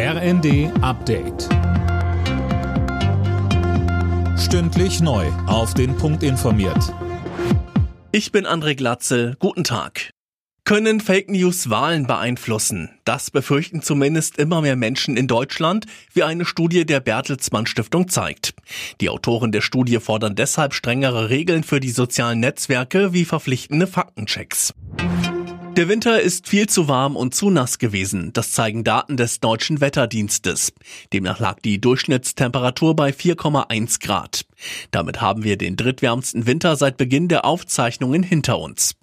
RND Update. Stündlich neu. Auf den Punkt informiert. Ich bin André Glatzel. Guten Tag. Können Fake News Wahlen beeinflussen? Das befürchten zumindest immer mehr Menschen in Deutschland, wie eine Studie der Bertelsmann Stiftung zeigt. Die Autoren der Studie fordern deshalb strengere Regeln für die sozialen Netzwerke wie verpflichtende Faktenchecks. Der Winter ist viel zu warm und zu nass gewesen. Das zeigen Daten des deutschen Wetterdienstes. Demnach lag die Durchschnittstemperatur bei 4,1 Grad. Damit haben wir den drittwärmsten Winter seit Beginn der Aufzeichnungen hinter uns.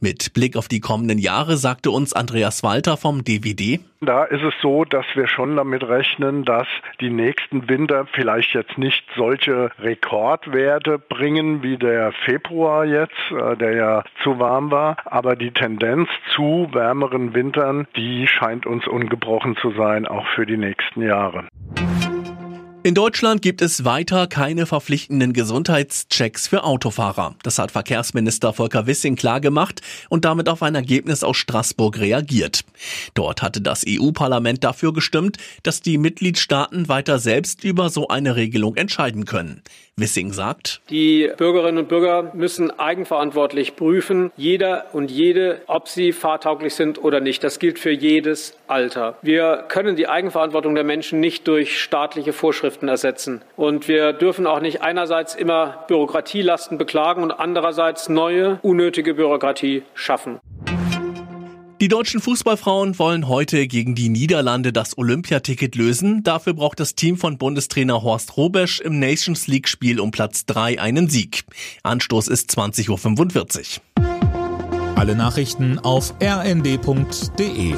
Mit Blick auf die kommenden Jahre sagte uns Andreas Walter vom DWD. Da ist es so, dass wir schon damit rechnen, dass die nächsten Winter vielleicht jetzt nicht solche Rekordwerte bringen wie der Februar jetzt, äh, der ja zu warm war. Aber die Tendenz zu wärmeren Wintern, die scheint uns ungebrochen zu sein, auch für die nächsten Jahre. In Deutschland gibt es weiter keine verpflichtenden Gesundheitschecks für Autofahrer. Das hat Verkehrsminister Volker Wissing klargemacht und damit auf ein Ergebnis aus Straßburg reagiert. Dort hatte das EU-Parlament dafür gestimmt, dass die Mitgliedstaaten weiter selbst über so eine Regelung entscheiden können. Wissing sagt, die Bürgerinnen und Bürger müssen eigenverantwortlich prüfen, jeder und jede, ob sie fahrtauglich sind oder nicht. Das gilt für jedes Alter. Wir können die Eigenverantwortung der Menschen nicht durch staatliche Vorschriften ersetzen. Und wir dürfen auch nicht einerseits immer Bürokratielasten beklagen und andererseits neue, unnötige Bürokratie schaffen. Die deutschen Fußballfrauen wollen heute gegen die Niederlande das Olympiaticket lösen. Dafür braucht das Team von Bundestrainer Horst Robesch im Nations League Spiel um Platz 3 einen Sieg. Anstoß ist 20.45 Uhr. Alle Nachrichten auf rnd.de